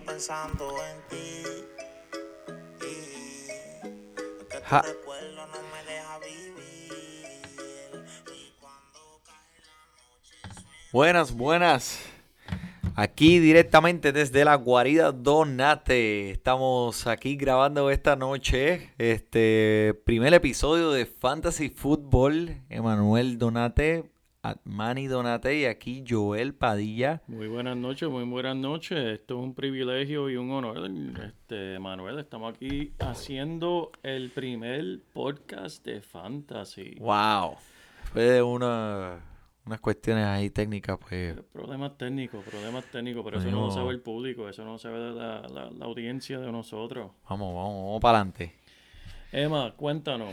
pensando en ti. Y que tu Ja. recuerdo no me deja vivir. Y cuando cae la noche Buenas, buenas. Aquí directamente desde la guarida Donate. Estamos aquí grabando esta noche este primer episodio de Fantasy Football. Emanuel Donate, Manny Donate y aquí Joel Padilla. Muy buenas noches, muy buenas noches. Esto es un privilegio y un honor. Este, Manuel, estamos aquí haciendo el primer podcast de Fantasy. Wow. Fue de una, unas cuestiones ahí técnicas, pues. Problemas técnicos, problemas técnicos, pero eso no Bueno. lo sabe el público, eso no lo sabe la, la- la audiencia de nosotros. Vamos, vamos, vamos para adelante. Emma, cuéntanos,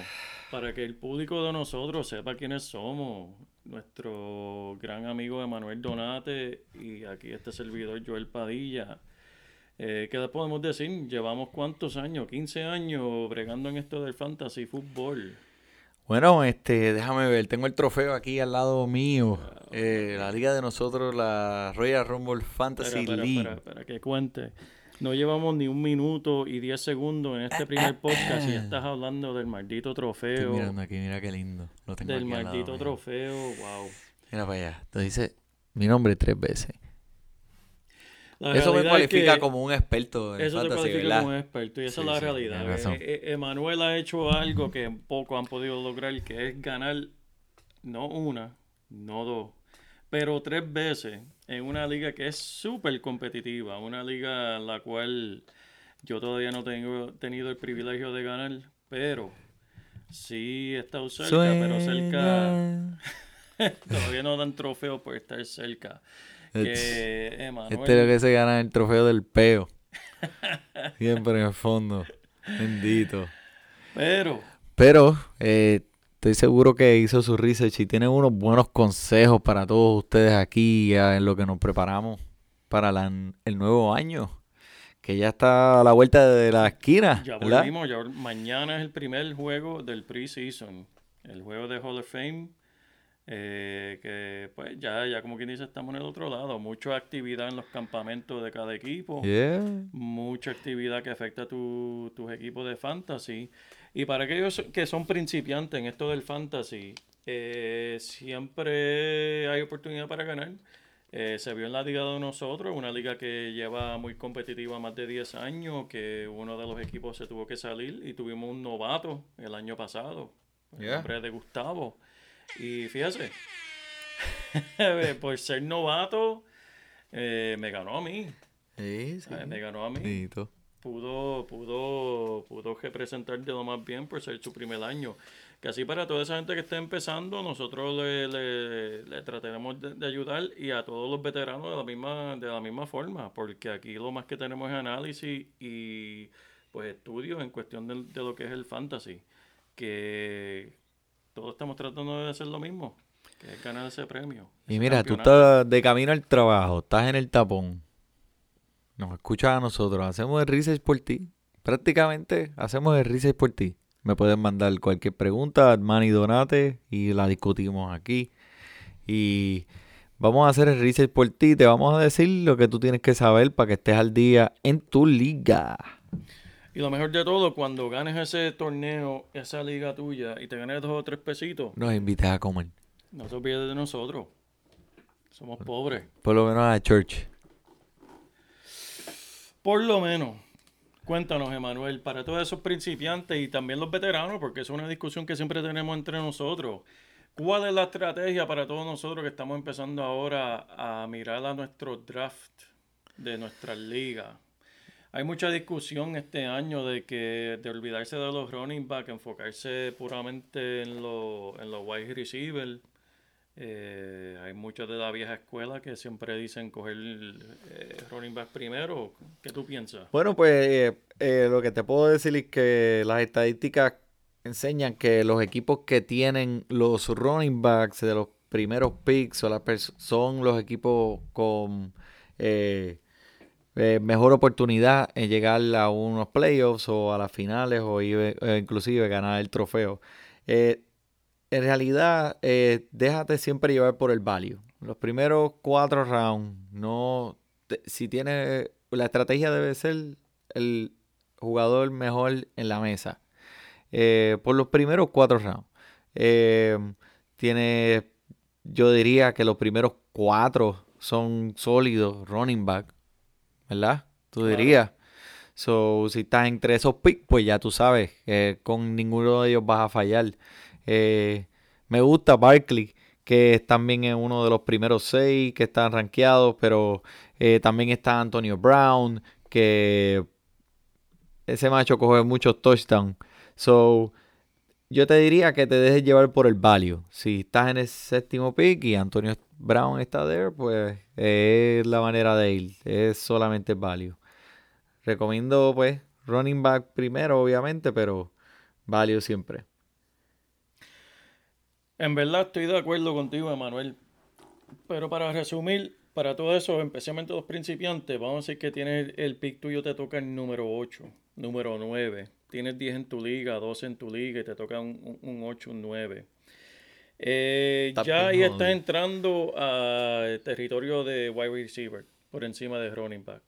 para que el público de nosotros sepa quiénes somos. Nuestro gran amigo Emanuel Donate y aquí este servidor Joel Padilla. Eh, ¿Qué podemos decir? Llevamos cuántos años, 15 años bregando en esto del fantasy fútbol. Bueno, este, déjame ver, tengo el trofeo aquí al lado mío. Eh, la liga de nosotros, la Royal Rumble Fantasy Espera, espera, League. espera, espera, que cuente. No llevamos ni un minuto y 10 segundos en este primer podcast y ya estás hablando del maldito Estoy trofeo. mirando aquí, mira qué lindo. Lo tengo Del aquí al lado maldito trofeo, wow. Mira para allá. Te dice mi nombre tres veces. La Eso me es cualifica que- como un experto en Eso te fantasy, cualifica ¿verdad? como un experto y esa Sí, es la sí, realidad. Eh, eh, Emanuel ha hecho algo que pocos han podido lograr, que es ganar no una, no dos, pero tres veces en una liga que es súper competitiva, una liga en la cual yo todavía no tengo tenido el privilegio de ganar, pero sí he estado cerca, pero cerca todavía no dan trofeo por estar cerca. Que Emanuel... Este es lo que se gana el trofeo del peo. Siempre en el fondo. Bendito. Pero Pero eh, estoy seguro que hizo su research y tiene unos buenos consejos para todos ustedes aquí en lo que nos preparamos para la- el nuevo año, que ya está a la vuelta de la esquina, Ya ¿verdad? volvimos, ya mañana es el primer juego del preseason, el juego de Hall of Fame, eh, que pues ya, ya como quien dice estamos en el otro lado, mucha actividad en los campamentos de cada equipo, Yeah. mucha actividad que afecta a tu- tus equipos de fantasy, y para aquellos que son principiantes en esto del fantasy, eh, siempre hay oportunidad para ganar. Eh, se vio en la liga de nosotros, una liga que lleva muy competitiva más de 10 años, que uno de los equipos se tuvo que salir y tuvimos un novato el año pasado, el Yeah. nombre de Gustavo. Y fíjese, por ser novato, eh, me ganó a mí, Sí, sí. ¿sabes? me ganó a mí. Pudo, pudo, pudo representar de lo más bien por ser su primer año. Que así para toda esa gente que está empezando, nosotros le, le, le trataremos de, de ayudar y a todos los veteranos de la misma, de la misma forma, porque aquí lo más que tenemos es análisis y pues estudios en cuestión de, de lo que es el fantasy, que todos estamos tratando de hacer lo mismo, que es ganar ese premio. Y ese mira, tú campeonato. estás de camino al trabajo, estás en el tapón, nos escuchas a nosotros, hacemos el research por ti. Prácticamente hacemos el research por ti. Me puedes mandar cualquier pregunta, Manny Donate, y la discutimos aquí. Y vamos a hacer el research por ti. Te vamos a decir lo que tú tienes que saber para que estés al día en tu liga. Y lo mejor de todo, cuando ganes ese torneo, esa liga tuya, y te ganes dos o tres pesitos, Nos invitas a comer. no te olvides de nosotros. Somos pobres. Por lo menos a la church. Por lo menos. Cuéntanos, Emanuel, para todos esos principiantes y también los veteranos, porque es una discusión que siempre tenemos entre nosotros. ¿Cuál es la estrategia para todos nosotros que estamos empezando ahora a mirar a nuestro draft de nuestras ligas? Hay mucha discusión este año de que de olvidarse de los running back, enfocarse puramente en los en los wide receivers. Eh, hay muchos de la vieja escuela que siempre dicen coger eh, running back primero. ¿Qué tú piensas? Bueno, pues eh, eh, lo que te puedo decir es que las estadísticas enseñan que los equipos que tienen los running backs de los primeros picks o las son los equipos con eh, eh, mejor oportunidad en llegar a unos playoffs o a las finales o inclusive ganar el trofeo. En realidad, eh, déjate siempre llevar por el value. Los primeros cuatro rounds, no te- si tiene, la estrategia debe ser el jugador mejor en la mesa. Eh, por los primeros cuatro rounds. Eh, tiene, yo diría que los primeros cuatro son sólidos running back, ¿verdad? Tú Claro. dirías. So, si estás entre esos picks, pues ya tú sabes, que con ninguno de ellos vas a fallar. Eh, me gusta Barkley, que también es uno de los primeros seis que están rankeados, pero eh, también está Antonio Brown, que ese macho coge muchos touchdowns. So, yo te diría que te dejes llevar por el value. Si estás en el séptimo pick y Antonio Brown está there, pues es la manera de ir. Es solamente value. Recomiendo, pues, running back primero, obviamente, pero value siempre. En verdad estoy de acuerdo contigo, Emanuel. Pero para resumir, para todo eso, especialmente los principiantes, vamos a decir que tienes el pick tuyo te toca el número 8, número 9. Tienes 10 en tu liga, 12 en tu liga y te toca un, un, un 8, un 9. Eh, Está ya ahí jodido. entrando al territorio de wide receiver por encima de running back.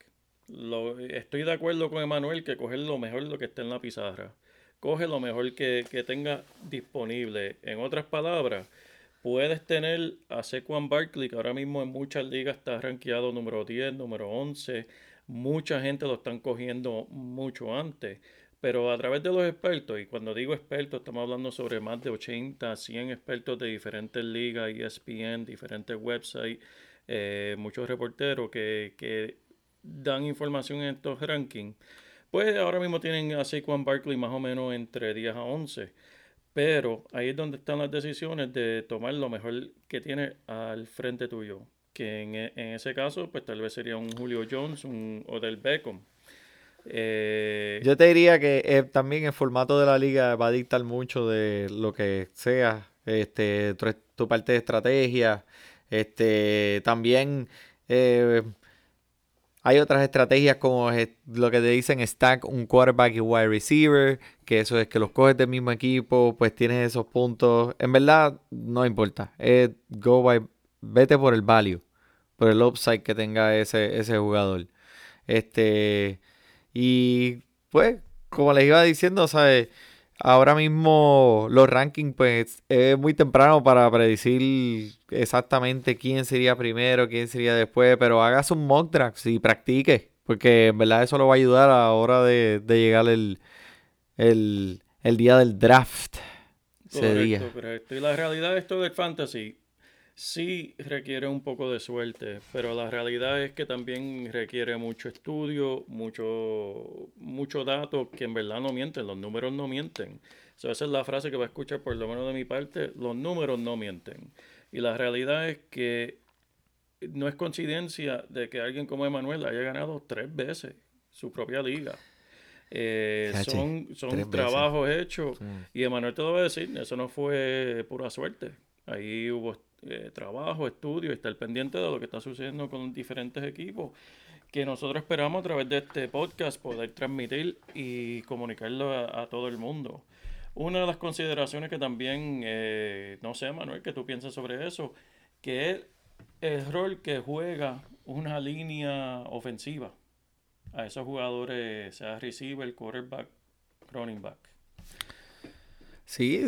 Lo- estoy de acuerdo con Emanuel que coger lo mejor lo que esté en la pizarra. Coge lo mejor que, que tenga disponible. En otras palabras, puedes tener a Sequan Barkley, que ahora mismo en muchas ligas está rankeado número 10, número 11. Mucha gente lo están cogiendo mucho antes. Pero a través de los expertos, y cuando digo expertos, estamos hablando sobre más de 80, 100 expertos de diferentes ligas, ESPN, diferentes websites, eh, muchos reporteros que, que dan información en estos rankings. Pues ahora mismo tienen a Saquon Barkley más o menos entre 10 a 11. Pero ahí es donde están las decisiones de tomar lo mejor que tiene al frente tuyo. Que en, e- ese caso, pues tal vez sería un Julio Jones, un Odell Beckham. Eh, Yo te diría que eh, también el formato de la liga va a dictar mucho de lo que sea, este, tu, tu parte de estrategia, este, también eh, hay otras estrategias como lo que te dicen stack un quarterback y wide receiver, que eso es que los coges del mismo equipo, pues tienes esos puntos. En verdad, no importa. Es go by, vete por el value, por el upside que tenga ese, ese jugador. Este, y pues, como les iba diciendo, ¿sabes? Ahora mismo los rankings, pues es muy temprano para predecir exactamente quién sería primero, quién sería después, pero hagas un mock draft y practique, porque en verdad eso lo va a ayudar a la hora de, de llegar el, el, el día del draft. Ese Correcto, día. correcto. Y la realidad de esto del fantasy sí requiere un poco de suerte, pero la realidad es que también requiere mucho estudio, mucho, mucho dato que en verdad no mienten, los números no mienten. So, esa es la frase que va a escuchar por lo menos de mi parte, los números no mienten. Y la realidad es que no es coincidencia de que alguien como Emanuel haya ganado tres veces su propia liga. Eh, son son veces. trabajos hechos Sí. y Emanuel te lo va a decir, eso no fue pura suerte. Ahí hubo trabajo, estudio, estar pendiente de lo que está sucediendo con diferentes equipos que nosotros esperamos a través de este podcast poder transmitir y comunicarlo a, a todo el mundo. Una de las consideraciones que también, eh, no sé, Manuel, que tú piensas sobre eso, que es el rol que juega una línea ofensiva a esos jugadores, sea receiver, quarterback, running back. Sí,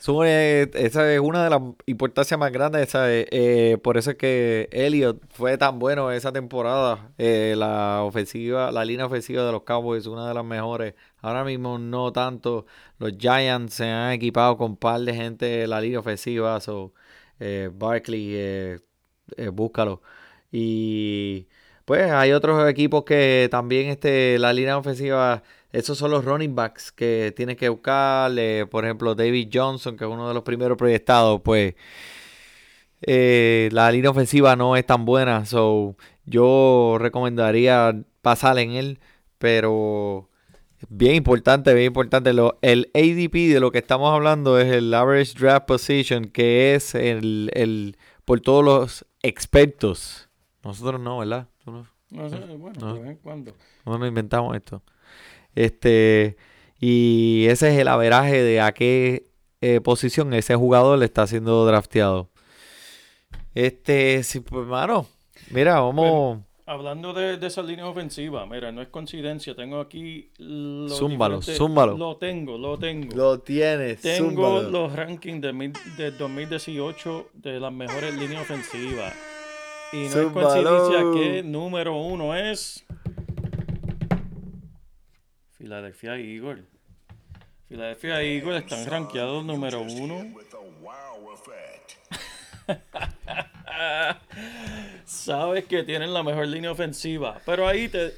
esa es una de las importancias más grandes. Eh, por eso es que Elliot fue tan bueno esa temporada. Eh, la ofensiva, la línea ofensiva de los Cowboys es una de las mejores. Ahora mismo no tanto. Los Giants se han equipado con un par de gente en la línea ofensiva. So, eh, Barkley, búscalo. Y pues hay otros equipos que también este, la línea ofensiva, esos son los running backs que tienes que buscar. eh, por ejemplo, David Johnson, que es uno de los primeros proyectados, pues eh, la línea ofensiva no es tan buena. So, yo recomendaría pasar en él, pero bien importante, bien importante. Lo, el ADP de lo que estamos hablando es el Average Draft Position, que es el, el por todos los expertos. Nosotros no, ¿verdad? Tú no- No sé, bueno, No. de vez en cuando. no nos inventamos esto. Este, y ese es el averaje de a qué eh, posición ese jugador le está siendo drafteado. Este, sí, pues, mano, mira, vamos. Hablando de, de esa línea ofensiva, mira, no es coincidencia, tengo aquí los Zúmbalo, zúmbalo. Lo tengo, lo tengo. Lo tienes. tengo zúmbalo. los rankings de, mil- de 2018 de las mejores líneas ofensivas. Y no es coincidencia que número uno es Philadelphia Eagles. Philadelphia Eagles están rankeados número uno. Sabes que tienen la mejor línea ofensiva, pero ahí te,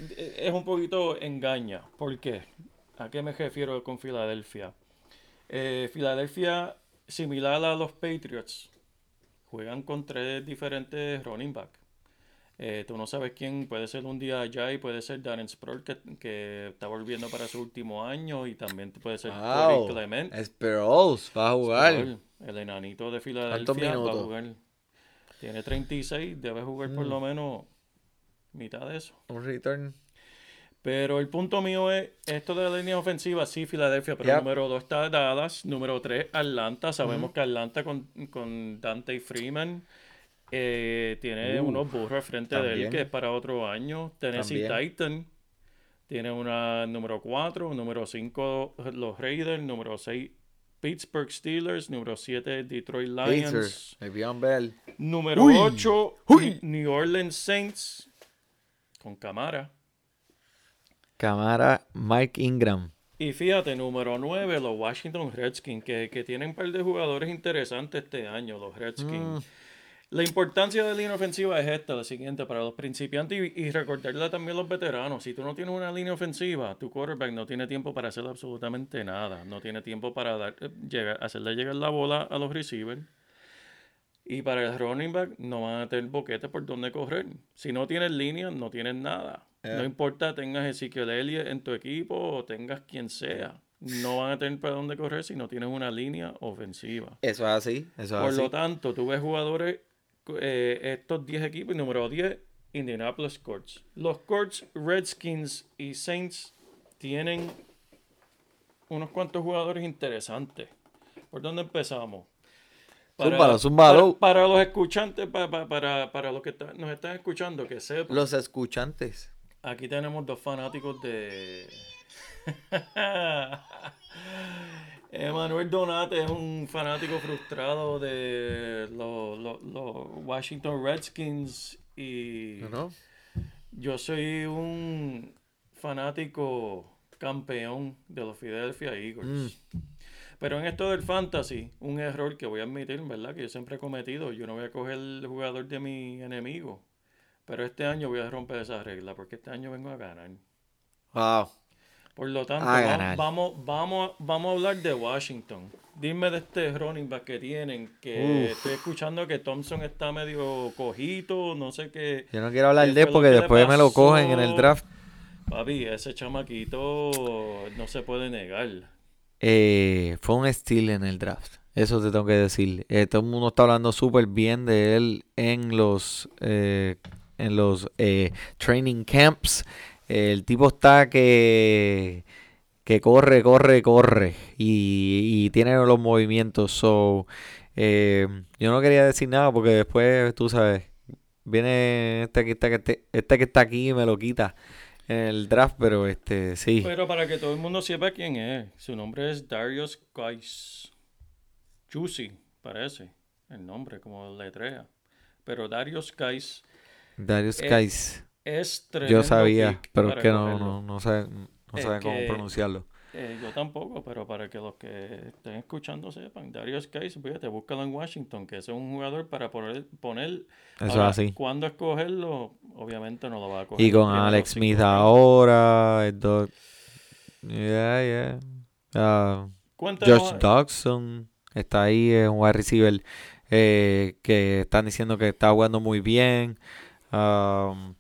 es un poquito engaña. ¿Por qué? ¿A qué me refiero con Filadelfia? Eh, Filadelfia, similar a los Patriots, juegan con tres diferentes running back. Eh, tú no sabes quién puede ser un día allá y puede ser Darren Sproul que, que está volviendo para su último año y también puede ser Corey Wow. Clement. Sproles va a jugar. Sproul, el enanito de Filadelfia ¿Cuántos va a jugar. Tiene 36, debe jugar por lo menos mitad de eso. Un return. Pero el punto mío es, esto de la línea ofensiva, sí, Filadelfia, pero Yep. número 2 está Dallas, número 3 Atlanta, sabemos que Atlanta con, con Dante Freeman eh, tiene Uh, unos burros al frente de él también. que es para otro año. Tennessee También. Titan tiene una número 4, número 5 los Raiders, número 6 Pittsburgh Steelers, número 7 Detroit Lions. Bell. Número Uy, 8, uy. New Orleans Saints con Camara. Camara Mike Ingram. Y fíjate, número 9, los Washington Redskins, que, que tienen un par de jugadores interesantes este año, los Redskins. La importancia de la línea ofensiva es esta, la siguiente, para los principiantes y, y recordarle también a los veteranos. Si tú no tienes una línea ofensiva, tu quarterback no tiene tiempo para hacer absolutamente nada. No tiene tiempo para dar, eh, llegar, hacerle llegar la bola a los receivers. Y para el running back no van a tener boquete por donde correr. Si no tienes línea, no tienes nada. No Yeah. importa tengas Ezequiel Elliott en tu equipo o tengas quien sea. No van a tener para dónde correr si no tienes una línea ofensiva. Eso es así. Eso Por lo tanto, tú ves jugadores, eh, estos 10 equipos, y número 10, Indianapolis Colts. Los Colts, Redskins y Saints tienen unos cuantos jugadores interesantes. ¿Por dónde empezamos? Zúmbalo, zúmbalo. Para, para los escuchantes, pa- pa- para, para, los que está- nos están escuchando, que sepan, Los escuchantes. aquí tenemos dos fanáticos de... Emanuel Donate es un fanático frustrado de los, los- los Washington Redskins y ¿No? no? yo soy un fanático campeón de los Philadelphia Eagles. Pero en esto del fantasy, un error que voy a admitir, ¿verdad? Que yo siempre he cometido. Yo no voy a coger el jugador de mi enemigo. Pero este año voy a romper esa regla porque este año vengo a ganar. Wow. Por lo tanto, A va- ganar. vamos, vamos, vamos a hablar de Washington. Dime de este running back que tienen, que Uf. estoy escuchando que Thompson está medio cojito, no sé qué. Yo no quiero hablar ¿Qué de él porque después me lo cogen en el draft. Papi, ese chamaquito no se puede negar. Eh, fue un steal en el draft. Eso te tengo que decir. Eh, todo el mundo está hablando súper bien de él en los, eh, en los eh, training camps. El tipo está que, que corre, corre, corre. Y, y tiene los movimientos. So, eh, yo no quería decir nada porque después, tú sabes, viene este que está, este, este que está aquí y me lo quita en el draft. Pero este, sí. Pero para que todo el mundo sepa quién es, su nombre es Darius Guys. Juicy, parece el nombre, como letrea. Pero Darius Guys Darius Guys. Es tremendo Yo sabía, pick pero es que no, no, no saben, no Es saben cómo que- pronunciarlo. Eh, yo tampoco, pero para que los que estén escuchando sepan, Darius Guys, fíjate, búscalo en Washington, que ese es un jugador para poner, poner Eso ahora, así. cuando escogerlo, obviamente no lo va a coger. Y con Alex Smith ahora, el doc. Yeah, yeah. Ah, Cuéntanos, Josh Dodson está ahí, es un wide receiver eh, que están diciendo que está jugando muy bien. Um,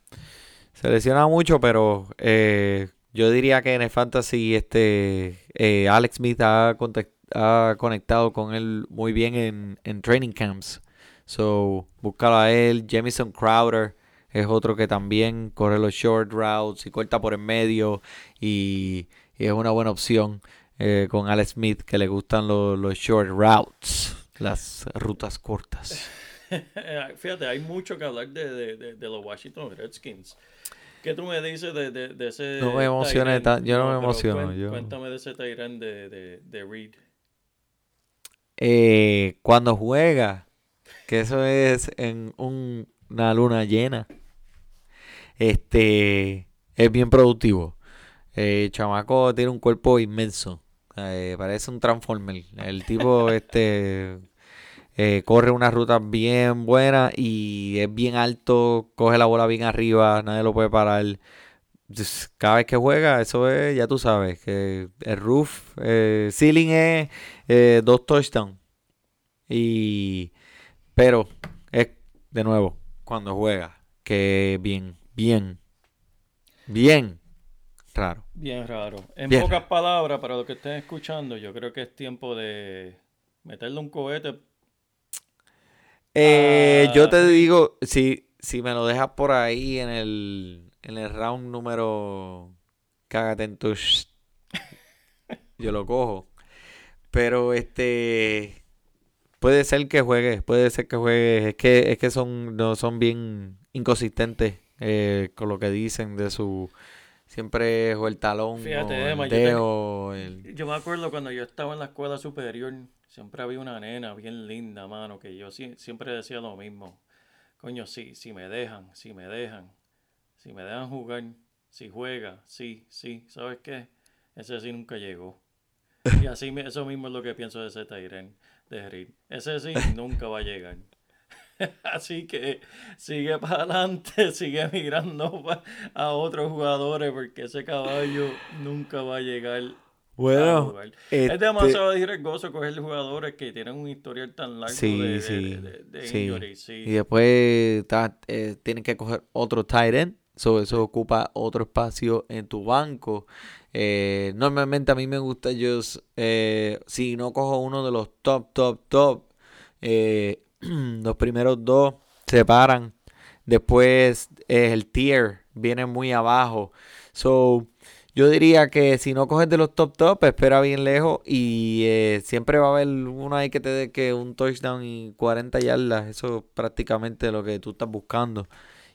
se lesiona mucho, pero eh, yo diría que en el fantasy este eh, Alex Smith ha, conectado con él muy bien en, en training camps. So, búscalo a él. Jamison Crowder es otro que también corre los short routes y corta por en medio y, es una buena opción eh, con Alex Smith que le gustan los short routes, las rutas cortas. Fíjate, hay mucho que hablar de, de, de, de los Washington Redskins. ¿Qué tú me dices de, de, de ese. No me tan- yo no me emociono, cuen- yo- Cuéntame de ese Tyrant de, de, de Reed. Eh, cuando juega, que eso es en un- una luna llena, este es bien productivo. Eh, chamaco tiene un cuerpo inmenso, eh, parece un transformer. El tipo este eh, corre unas rutas bien buenas y es bien alto, coge la bola bien arriba, nadie lo puede parar. Cada vez que juega, eso es, ya tú sabes, que el roof, eh, ceiling es eh, dos touchdowns. Y, pero es de nuevo, cuando juega, que bien, bien, bien raro. Bien raro. En Bien pocas raro. palabras, para los que estén escuchando, yo creo que es tiempo de meterle un cohete. Eh, yo te Ah. digo, si, si me lo dejas por ahí en el, en el round número, cágate en tu yo lo cojo. Pero este puede ser que juegue, puede ser que juegue. Es que, es que son, no, son bien inconsistentes eh, con lo que dicen de su siempre o el talón Fíjate, o Emma, el yo te- dedo. el- Yo me acuerdo cuando yo estaba en la escuela superior, siempre había una nena bien linda, mano, que yo sie- siempre decía lo mismo. Coño, sí, si me dejan, si me dejan, si me dejan jugar, si juega, sí, sí, ¿sabes qué? Ese sí nunca llegó. Y así, eso mismo es lo que pienso de ese Tyren, de Reed. Ese sí nunca va a llegar. Así que sigue para adelante, sigue migrando pa- a otros jugadores porque ese caballo nunca va a llegar Bueno, este- Es demasiado riesgoso coger jugadores que tienen un historial tan largo Sí, de, sí, de- de sí. sí. Y después ta- eh, tienen que coger otro tight end. So, eso ocupa otro espacio en tu banco. Eh, normalmente a mí me gusta yo, eh, si no cojo uno de los top, top, top, los primeros dos se paran. Después el tier viene muy abajo. So, yo diría que si no coges de los top top, espera bien lejos y eh, siempre va a haber uno ahí que te dé que un touchdown y 40 yardas. Eso es prácticamente lo que tú estás buscando.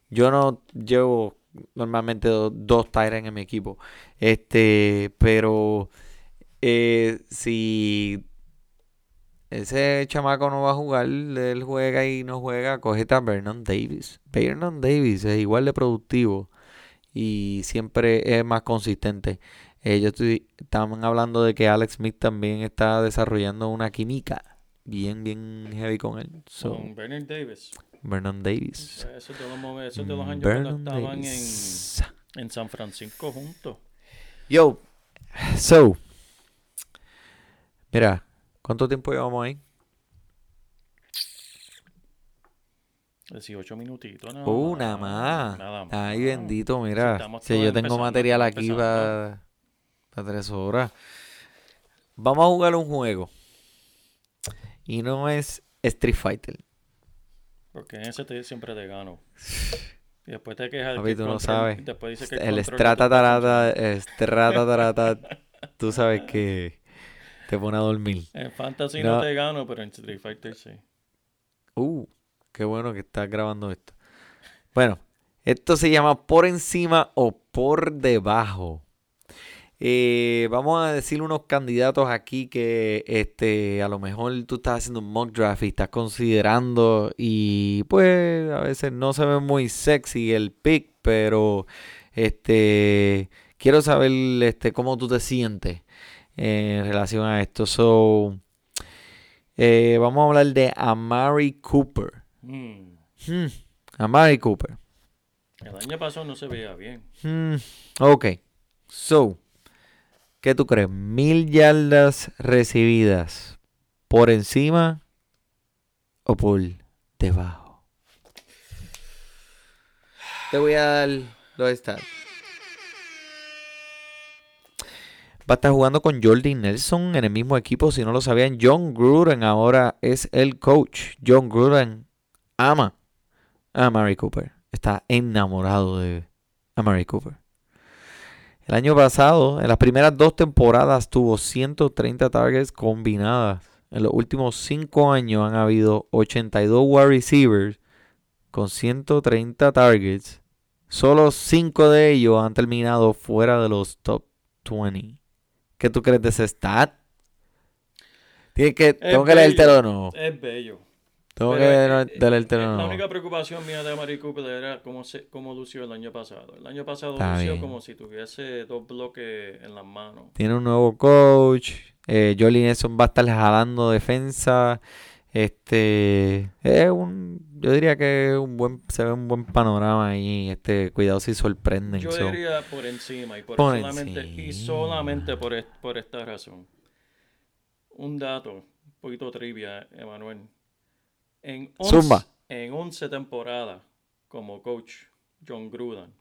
Yo no llevo normalmente do- dos Tyrants en mi equipo. Este, pero eh, si ese chamaco no va a jugar, él juega y no juega, cógete a Vernon Davis. Vernon Davis es igual de productivo y siempre es más consistente. Eh, yo estoy, estaban hablando de que Alex Smith también está desarrollando una química bien, bien heavy con él. So, Con Bernard Davis. Vernon Davis. Esos de los, momen- esos de los años cuando Vernon estaban en, en San Francisco juntos. Yo, so, mira, ¿cuánto tiempo llevamos ahí? 18 minutitos, nada Una más. Nada más. Ay, bendito, mira. Si yo tengo material aquí para tres horas. Vamos a jugar un juego. Y no es Street Fighter. Porque en ese te- siempre te gano. Y después te quejas Papi, que tú no sabes. Después dice que El de Strata Tarata, Strata Tarata, tú sabes que te pone a dormir. En Fantasy no. No. te gano, pero en Street Fighter sí. Uh, qué bueno que estás grabando esto. Bueno, esto se llama por encima o por debajo. Eh, vamos a decir unos candidatos aquí que este, a lo mejor tú estás haciendo un mock draft y estás considerando y pues a veces no se ve muy sexy el pick, pero este quiero saber este cómo tú te sientes en relación a esto. So, eh, vamos a hablar de Amari Cooper. Mm. Hmm, Amari Cooper. El año pasado no se veía bien. Hmm, ok. So, ¿qué tú crees? ¿Mil yardas recibidas por encima o por debajo? Te voy a dar los stats. Va a estar jugando con Jordi Nelson en el mismo equipo. Si no lo sabían, John Gruden ahora es el coach. John Gruden ama a Mary Cooper. Está enamorado de Amari Cooper. El año pasado, en las primeras dos temporadas, tuvo 130 targets combinadas en los últimos 5 años han habido 82 wide receivers con 130 targets. Solo 5 de ellos han terminado fuera de los top 20. ¿Qué tú crees de ese stat? Tienes que, tengo que bello. leértelo o no. Es bello. Tengo que Pero, leer- eh, leértelo La no. única preocupación mía de Amari Cooper era cómo, se, cómo lució el año pasado. El año pasado Está lució bien. como si tuviese dos bloques en las manos. Tiene un nuevo coach. Eh, Jolly Nelson va a estar jalando defensa. Este es un, yo diría que un buen, se ve un buen panorama ahí. Este, cuidado si sorprenden. Yo so. diría por encima y por, Por solamente y solamente por, por esta razón. Un dato, un poquito trivia, Emanuel. En 11, Zumba. en 11 temporadas como coach John Gruden,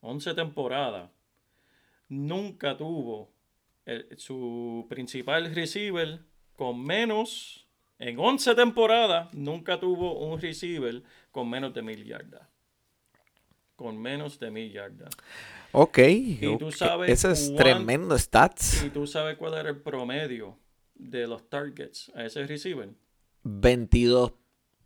11 temporadas, nunca tuvo el- su principal receiver con menos, en 11 temporadas, nunca tuvo un receiver con menos de mil yardas. Con menos de mil yardas. Ok, tú ok. sabes Eso es cuán- tremendo stats. ¿Y tú sabes cuál era el promedio de los targets a ese receiver? 22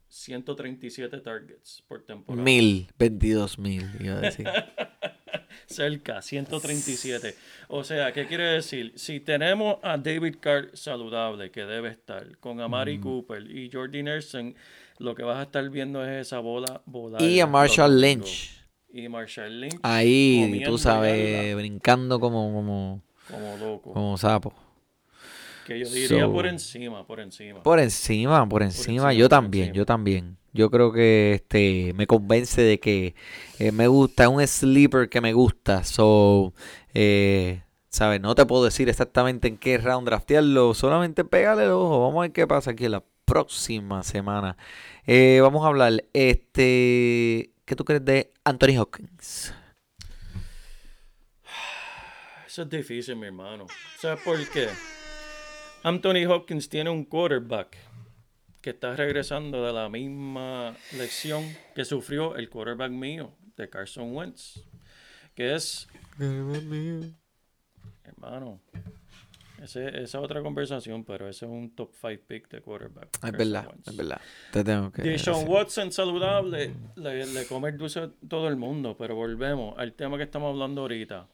137 targets por temporada. mil, 22 mil, iba a decir. Cerca, 137. O sea, ¿qué quiere decir? Si tenemos a David Carr saludable, que debe estar, con Amari Mm. Cooper y Jordi Nelson, lo que vas a estar viendo es esa bola volar. y a Marshall. Lynch. Y Marshall Lynch. Ahí, tú sabes, brincando como, como, Como loco. como sapo. Que yo diría So- por encima, por encima. Por encima, por encima, yo también, encima. yo también. Yo creo que este me convence de que eh, me gusta, es un sleeper que me gusta. So, eh, ¿sabes? No te puedo decir exactamente en qué round draftearlo, solamente pégale el ojo. Vamos a ver qué pasa aquí la próxima semana. Eh, vamos a hablar, este, ¿qué tú crees de Anthony Hopkins? Eso es difícil, mi hermano. ¿Sabes por qué? Anthony Hopkins tiene un quarterback que está regresando de la misma lección que sufrió el quarterback mío de Carson Wentz. Que es, hermano, ese- esa es otra conversación, pero ese es un top 5 pick de quarterback. Es Carson verdad, Wentz. es verdad. Te tengo que Deshaun. Watson saludable, le, le come el dulce a todo el mundo, pero volvemos al tema que estamos hablando ahorita.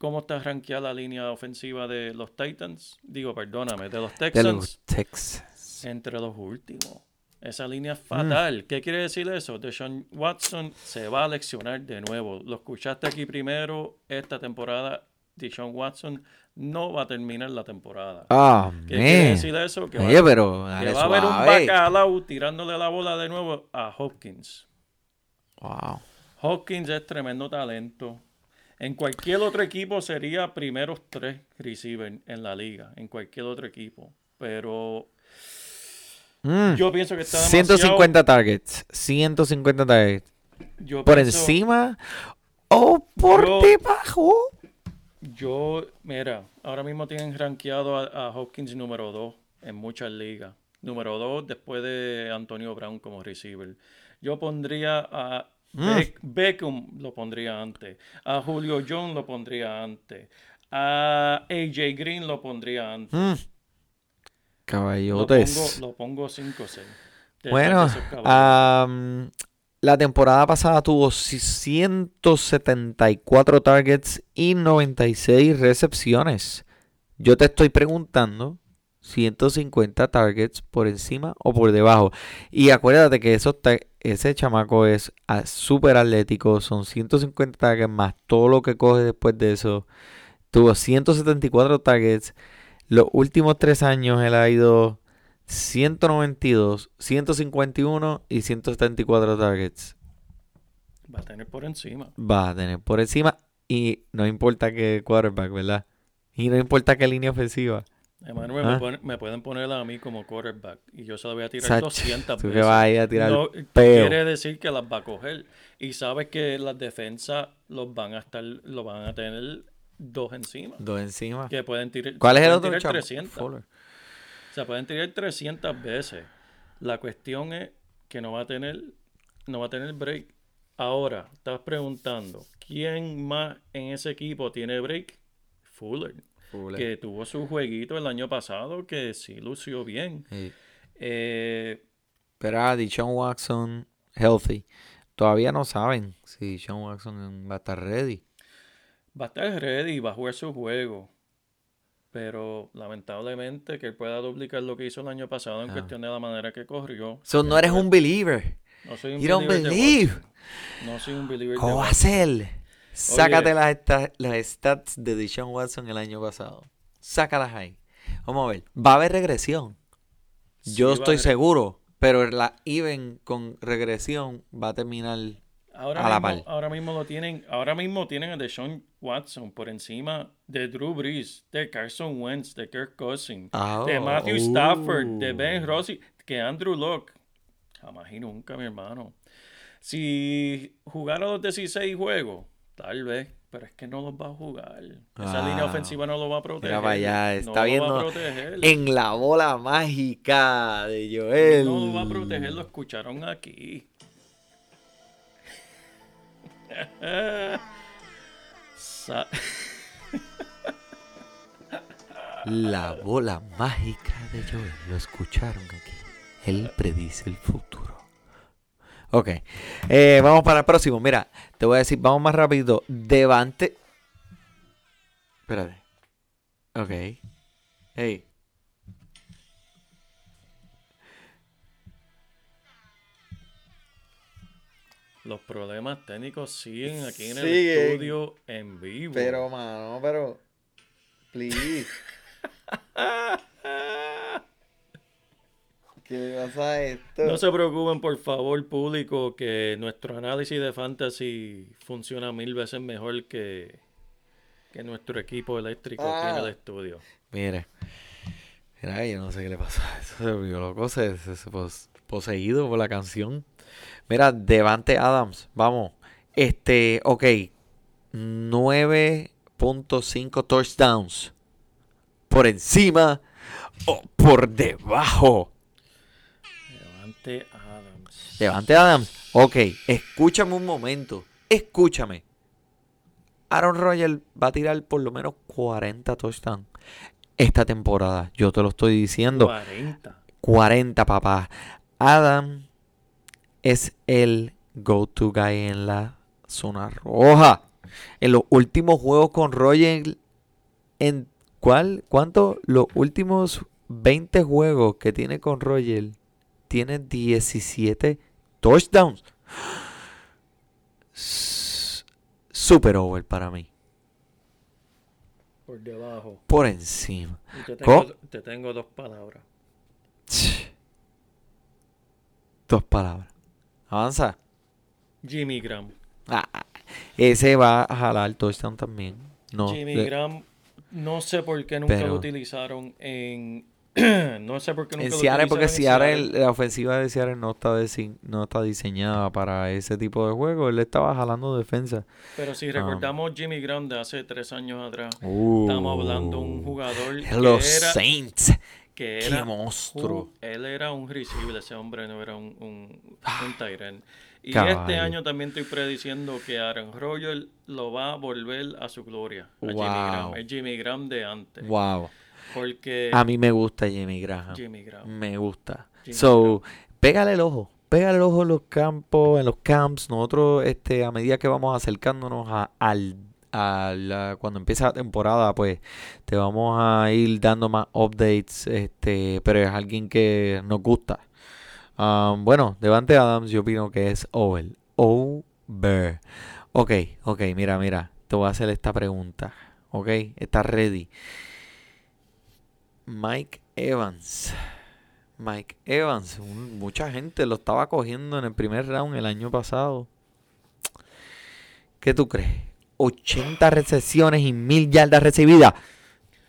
¿Cómo está rankeada la línea ofensiva de los Titans? Digo, perdóname, de los de Texans los Texas. entre los últimos. Esa línea es Mm. fatal. ¿Qué quiere decir eso? Deshaun Watson se va a leccionar de nuevo. Lo escuchaste aquí primero esta temporada. Deshaun Watson no va a terminar la temporada. Ah, ¿Qué quiere decir eso? Que va- Oye, pero que va a haber un bacalao tirándole la bola de nuevo a Hopkins. Wow. Hopkins es tremendo talento. En cualquier otro equipo sería primeros tres receivers en la liga. En cualquier otro equipo. Pero Mm. yo pienso que está demasiado... 150 targets. 150 targets. yo ¿Por pienso- encima o por Yo- debajo? Yo, mira, ahora mismo tienen rankeado a, a Hopkins número 2 en muchas ligas. Número 2 después de Antonio Brown como receiver. Yo pondría a Mm. Beck- Beckham, lo pondría antes. A Julio Jones lo pondría antes. A AJ Green lo pondría antes. Mm. Lo pongo, Caballotes. lo pongo 5-6. Bueno, am, la temporada pasada tuvo 174 targets y 96 recepciones. Yo te estoy preguntando 150 targets por encima o por debajo. Y acuérdate que esos ese chamaco es ah, súper atlético. Son 150 targets más todo lo que coge después de eso. Tuvo 174 targets. Los últimos tres años él ha ido 192, 151 y 174 targets. Va a tener por encima. Va a tener por encima y no importa qué quarterback, ¿verdad? Y no importa qué línea ofensiva. Emanuel, Ah. me, pone- me pueden poner a mí como quarterback y yo se lo voy a tirar Sacho, 200 tú que veces. vas a ir a tirar No, quiere decir que las va a coger. Y sabes que las defensas los van a estar, lo van a tener dos encima. Dos encima. Que pueden tirar. ¿Cuál es el otro tirar chamo? 300. Fuller. O sea, pueden tirar 300 veces. La cuestión es que no va a tener, no va a tener break. Ahora, estás preguntando, ¿quién más en ese equipo tiene break? Fuller. Full. que tuvo su jueguito el año pasado que sí lució bien. Sí. Eh, Pero a Deshaun Watson, healthy. Todavía no saben si Deshaun Watson va a estar ready. va a estar ready, va a jugar su juego. Pero lamentablemente que él pueda duplicar lo que hizo el año pasado en Ah. cuestión de la manera que corrió. So, no eres un believer. No soy un You don't believer de believe. No soy un believer ¿Cómo va a ser? Sácate las, las stats de Deshaun Watson el año pasado. Sácalas ahí. Vamos a ver. Va a haber regresión. Sí, Yo estoy seguro. Pero la even con regresión va a terminar. Ahora, a la mismo, par. ahora mismo lo tienen, ahora mismo tienen a Deshaun Watson por encima de Drew Brees, de Carson Wentz, de Kirk Cousins, Ah, de Matthew oh. Stafford, de Ben Rossi, que Andrew Locke. Jamás y nunca, mi hermano. Si jugara los 16 juegos, tal vez, pero es que no los va a jugar. Esa Wow. línea ofensiva no lo va a proteger. Mira para allá. no Está viendo proteger. en la bola mágica de Joel. No lo va a proteger, lo escucharon aquí. La bola mágica de Joel. Lo escucharon aquí. Él predice el futuro. Ok. Eh, vamos para el próximo. Mira, te voy a decir, vamos más rápido. Devante. Espérate. Ok. Hey. Los problemas técnicos siguen aquí en el estudio en vivo. mano, pero. Please. ¿Qué pasa esto? No se preocupen, por favor, público, que nuestro análisis de fantasy funciona mil veces mejor que, que nuestro equipo eléctrico aquí en el Ah. estudio. Mire. Mira, yo no sé qué le pasó. Eso se volvió loco, se, se- se pos- poseído por la canción. Mira, Devante Adams, vamos. Este, ok. 9.5 touchdowns. Por encima o por debajo. Levante Adams. Devante Adams. Ok, escúchame un momento. Escúchame. Aaron Rodgers va a tirar por lo menos 40 touchdowns esta temporada. Yo te lo estoy diciendo. 40. 40, papá. Adam es el go-to guy en la zona roja. En los últimos juegos con Roger, ¿en cuál? ¿Cuánto? Los últimos 20 juegos que tiene con Roger, tiene 17 touchdowns. Super over para mí. Por debajo. Por encima. Y te ¿Cómo? tengo, te tengo dos palabras. Dos palabras. Avanza. Jimmy Graham. Ah, ese va a jalar touchdown también. No, Jimmy Graham, no sé por qué nunca Pero- lo utilizaron en. no sé por qué nunca en Seattle, porque en Seattle, la ofensiva de Seattle no está, desi- no está diseñada para ese tipo de juego. Él estaba jalando defensa. Pero Ah. si recordamos Jimmy Graham de hace tres años atrás, Uh, estamos hablando de un jugador que Los era, Saints. que ¡Qué era monstruo! un- él era un recible, ese hombre no era un, un, un tight end. Y Caballo. este año también estoy prediciendo que Aaron Rodgers lo va a volver a su gloria. A Jimmy. Graham. Es Jimmy Graham de antes. Wow. Porque A mí me gusta Jimmy Graham. Jimmy Graham. Me gusta. Jimmy so, pégale el ojo. Pégale el ojo en los campos, en los camps. Nosotros, este, a medida que vamos acercándonos a, al, a la- cuando empieza la temporada, pues te vamos a ir dando más updates. Este, pero es alguien que nos gusta. Um, bueno, Devante Adams, yo opino que es over. Over. Ok, ok, mira, mira. Te voy a hacer esta pregunta. Ok, ¿estás ready? Mike Evans. Mike Evans. mucha gente lo estaba cogiendo en el primer round el año pasado. ¿Qué tú crees? 80 recepciones y 1000 yardas recibidas.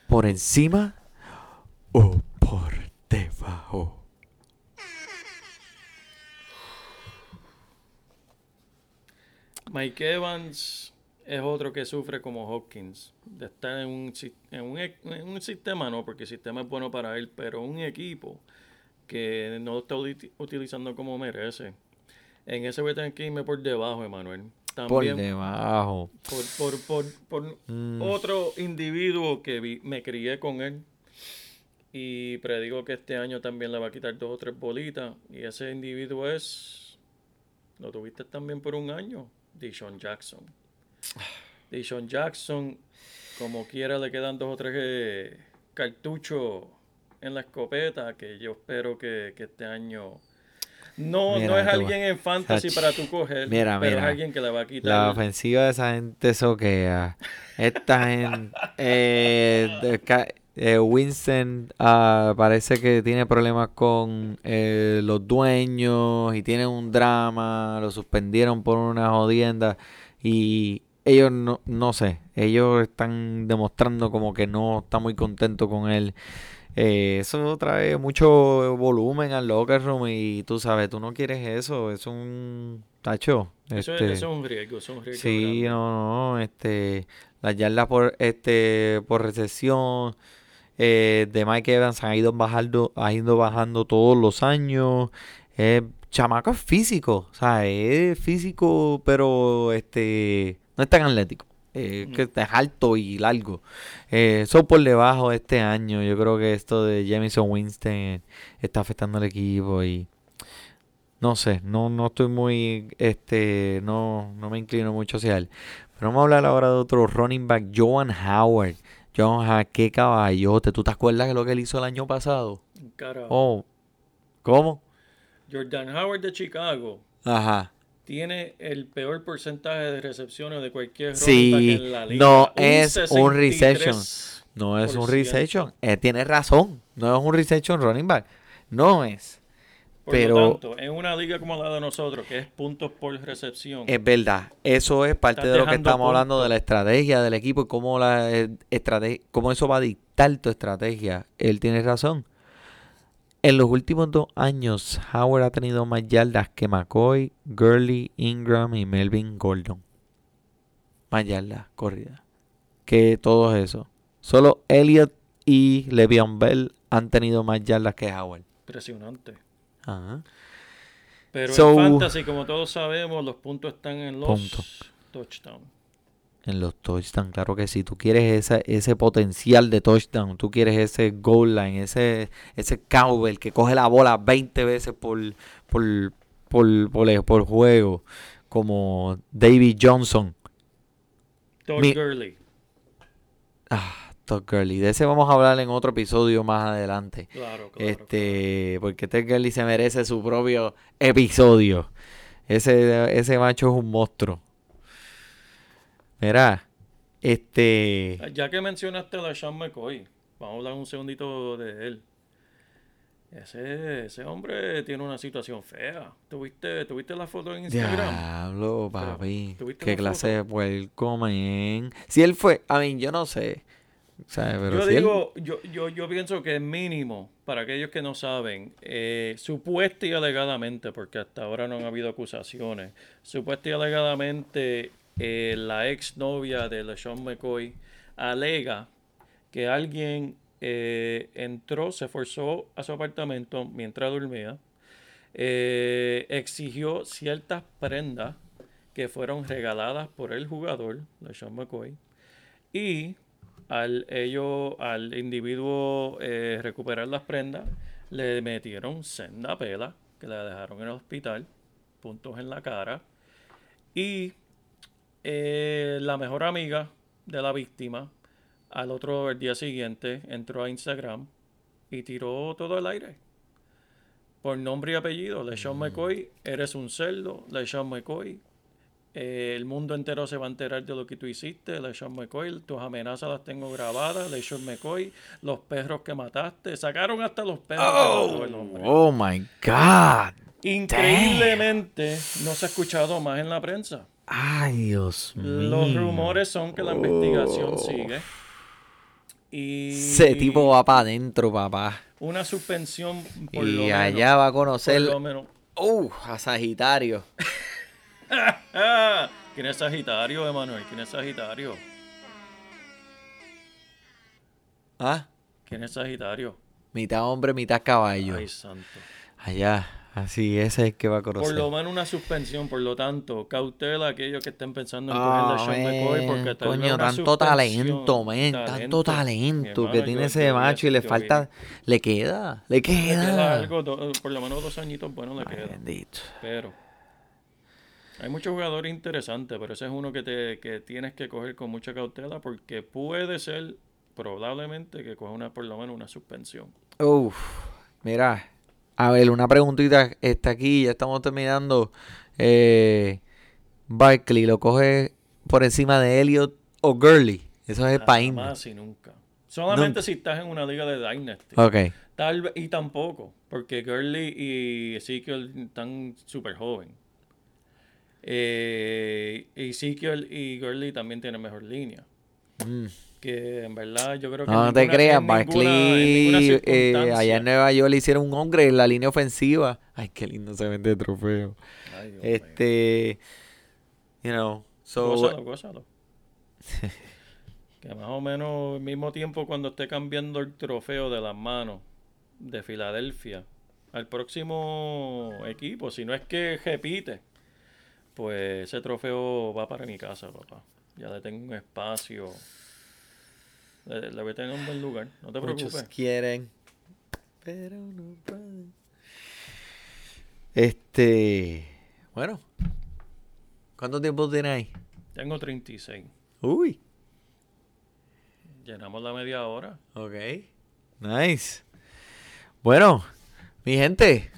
¿Por encima o por debajo? Mike Evans es otro que sufre como Hopkins, de estar en un, en un, e- en un sistema, no, porque el sistema es bueno para él, pero un equipo que no lo está uti- utilizando como merece. En ese voy a tener que irme por debajo, Emanuel. Por debajo. por, por, por, por Mm. otro individuo que vi- me crié con él y predigo que este año también le va a quitar dos o tres bolitas y ese individuo es lo tuviste también por un año Deshaun Jackson Deshaun Jackson como quiera le quedan dos o tres eh, cartuchos en la escopeta que yo espero que, que este año no, no es alguien en fantasy Sach, para tu coger, mira, pero mira. es alguien que le va a quitar La ofensiva de esa gente soquea. Esta gente. Eh, eh, Winston ah, parece que tiene problemas con eh, los dueños y tiene un drama. Lo suspendieron por una jodienda. Y ellos no, no sé. Ellos están demostrando como que no están muy contentos con él. Eh, eso trae mucho volumen al locker room y tú sabes, tú no quieres eso. Es un tacho. Eso, este, es, eso es un riesgo, eso es un riesgo Sí, grande. no, no, este, las yardas por, este, por recesión eh, de Mike Evans han ido bajando, ha ido bajando todos los años. Eh, chamaco es físico, o sea, es físico, pero este, no es tan atlético. eh, que es alto y largo. Eh, por debajo este año. Yo creo que esto de Jamison Winston está afectando al equipo y no sé, no, no estoy muy, este, no, no me inclino mucho hacia él. Pero vamos a hablar ahora de otro running back, Joan Howard. Joan Howard, qué caballote. ¿Tú te acuerdas de lo que él hizo el año pasado? Carajo. Oh, ¿cómo? Jordan Howard de Chicago Ajá. Tiene el peor porcentaje de recepciones de cualquier Sí, running back en la liga. no es un 63%. reception. No es un reception. Eh, tiene razón. No es un reception running back. No es. Por Pero- lo tanto, en una liga como la de nosotros, que es puntos por recepción, Es verdad, eso es parte de lo que estamos hablando de la estrategia del equipo y cómo, la, eh, estrate- cómo eso va a dictar tu estrategia. Él tiene razón. En los últimos dos años, Howard ha tenido más yardas que McCoy, Gurley, Ingram y Melvin Gordon. Más yardas corridas que todos esos. Solo Elliott y Le'Veon Bell han tenido más yardas que Howard. impresionante. Ajá. Pero So- en fantasy, como todos sabemos, los puntos están en los touchdowns. En los touchdowns, claro que sí. Tú quieres ese, ese potencial de touchdown. Tú quieres ese goal line, ese, ese cowbell que coge la bola 20 veces por, por, por, por, por juego. Como David Johnson. Todd Mi- Gurley, Ah, Todd Gurley. De ese vamos a hablar en otro episodio más adelante. claro, claro. este, porque Todd Gurley se merece su propio episodio. Ese, ese macho es un monstruo. Mira, este... Ya que mencionaste a Sean McCoy, vamos a hablar un segundito de él. Ese, ese hombre tiene una situación fea. ¿Tuviste, ¿tuviste la foto en Instagram? Diablo, papi. ¿tuviste Qué la clase foto? de puerco, man. Si él fue, a mí, yo no sé. Pero Yo si él- digo, yo, yo, yo pienso que mínimo, para aquellos que no saben, eh, supuesta y alegadamente, porque hasta ahora no han habido acusaciones, supuesta y alegadamente eh, la ex novia de LeSean McCoy alega que alguien eh, entró, se forzó a su apartamento mientras dormía, eh, exigió ciertas prendas que fueron regaladas por el jugador, LeSean McCoy, y al ello, al individuo eh, recuperar las prendas, le metieron senda pela, que la dejaron en el hospital, puntos en la cara. Y eh, la mejor amiga de la víctima, al otro el día siguiente, entró a Instagram y tiró todo el aire. Por nombre y apellido, LeSean McCoy, eres un cerdo, LeSean McCoy, eh, el mundo entero se va a enterar de lo que tú hiciste, LeSean McCoy. Tus amenazas las tengo grabadas, LeSean McCoy. Los perros que mataste. Sacaron hasta los perros hombre. Oh my God. Increíblemente, no se ha escuchado más en la prensa. Ay, Dios mío. Los rumores son que la investigación sigue. Y Ese tipo va para adentro, papá. una suspensión por lo Y menos. allá va a por conocer. lo menos. Uh, a Sagitario. ¿Quién es Sagitario, Emanuel? ¿Quién es Sagitario? ¿Ah? ¿Quién es Sagitario? Mitad hombre, mitad caballo. Ay, santo. Allá, Así, ese es el que va a Por conocer. lo menos una suspensión, por lo tanto, cautela a aquellos que estén pensando en Ah, coger de Sean McCoy porque tal coño, tanto talento, man, tanto talento que tiene ese macho y le falta, le queda, le Le queda queda. algo, do- por lo menos dos añitos buenos le Ay, queda. bendito. Pero hay muchos jugadores interesantes, pero ese es uno que, te, que tienes que coger con mucha cautela porque puede ser probablemente que coja una, por lo menos una suspensión. Uf, mira, a ver, una preguntita está aquí, ya estamos terminando. Eh, Barkley, ¿lo coge por encima de Elliot o Gurley? Eso es el país. Jamás y nunca. Solamente si estás en una liga de Dynasty. Ok, Tal y tampoco, porque Gurley y Ezekiel están súper joven. Eh, Ezekiel y Gurley también tienen mejor línea. Mm. Que en verdad yo creo que. no, en te creas, Barkley, eh, allá en Nueva York le hicieron un hombre en la línea ofensiva. Ay, qué lindo se vende el trofeo. Ay, Dios mío. Este, you know, so, Gózalo, gózalo. que más o menos al mismo tiempo cuando esté cambiando el trofeo de las manos de Filadelfia al próximo equipo, si no es que repite, pues ese trofeo va para mi casa, papá. Ya le tengo un espacio. Le, le voy a tener un buen lugar, no te muchos preocupes. quieren, pero no pueden. Este, bueno, ¿cuánto tiempo tiene ahí? Tengo 36. Uy, Llenamos la media hora. ok, nice. Bueno, mi gente,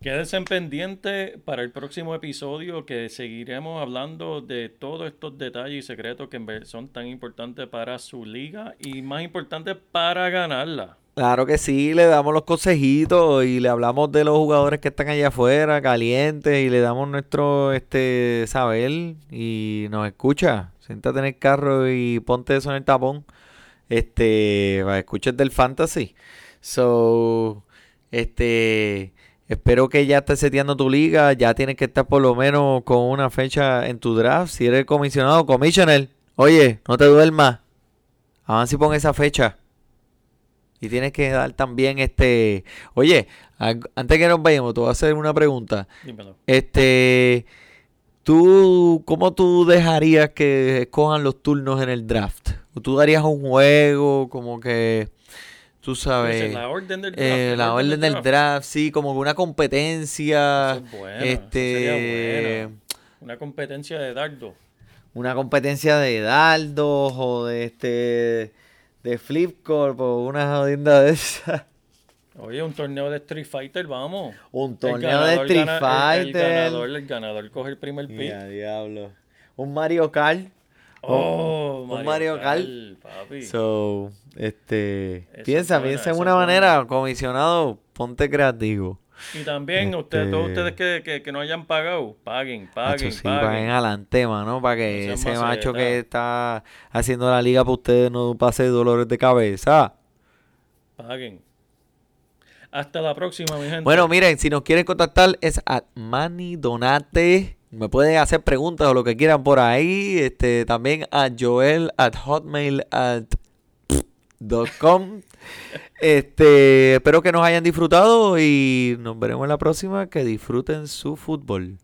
Quédense en pendiente para el próximo episodio que seguiremos hablando de todos estos detalles y secretos que son tan importantes para su liga y más importantes para ganarla. Claro que sí, le damos los consejitos y le hablamos de los jugadores que están allá afuera, calientes, y le damos nuestro este saber y nos escucha. Siéntate en el carro y ponte eso en el tapón. Este, escuches del fantasy. So, este, espero que ya estés seteando tu liga, ya tienes que estar por lo menos con una fecha en tu draft. Si eres comisionado, commissioner, oye, no te duermas. Avanza y pon esa fecha. Y tienes que dar también este. Oye, antes que nos vayamos, te voy a hacer una pregunta. Dímelo. Este. ¿Tú, cómo tú dejarías que escojan los turnos en el draft? ¿O tú darías un juego como que. Tú sabes. la orden del draft. eh, el la orden del draft, sí, como una competencia. Eso es eso sería este. buena. Una competencia de dardo. Una competencia de dardos o de este. De Flipcorp o una jodienda de esas. Oye, un torneo de Street Fighter, vamos. Un torneo de Street gana- Fighter. El, ganador, el ganador coge el primer pick. Diablo. Un Mario Kart. Oh, un Mario, Mario Kart, papi. So, este. Piensa, buena, piensa en una buena. manera, comisionado, ponte creativo. Y también ustedes, todos Este- ustedes que, que, que no hayan pagado, paguen, paguen, Macho, sí, paguen. paguen adelante, mano, para que No ese macho que está haciendo la liga para ustedes no pase dolores de cabeza. Paguen. Hasta la próxima, mi gente. Bueno, miren, si nos quieren contactar es a Manny Donate. Me pueden hacer preguntas o lo que quieran por ahí. Este, también a Joel at hotmail at com. Este, espero que nos hayan disfrutado y nos veremos en la próxima. Que disfruten su fútbol.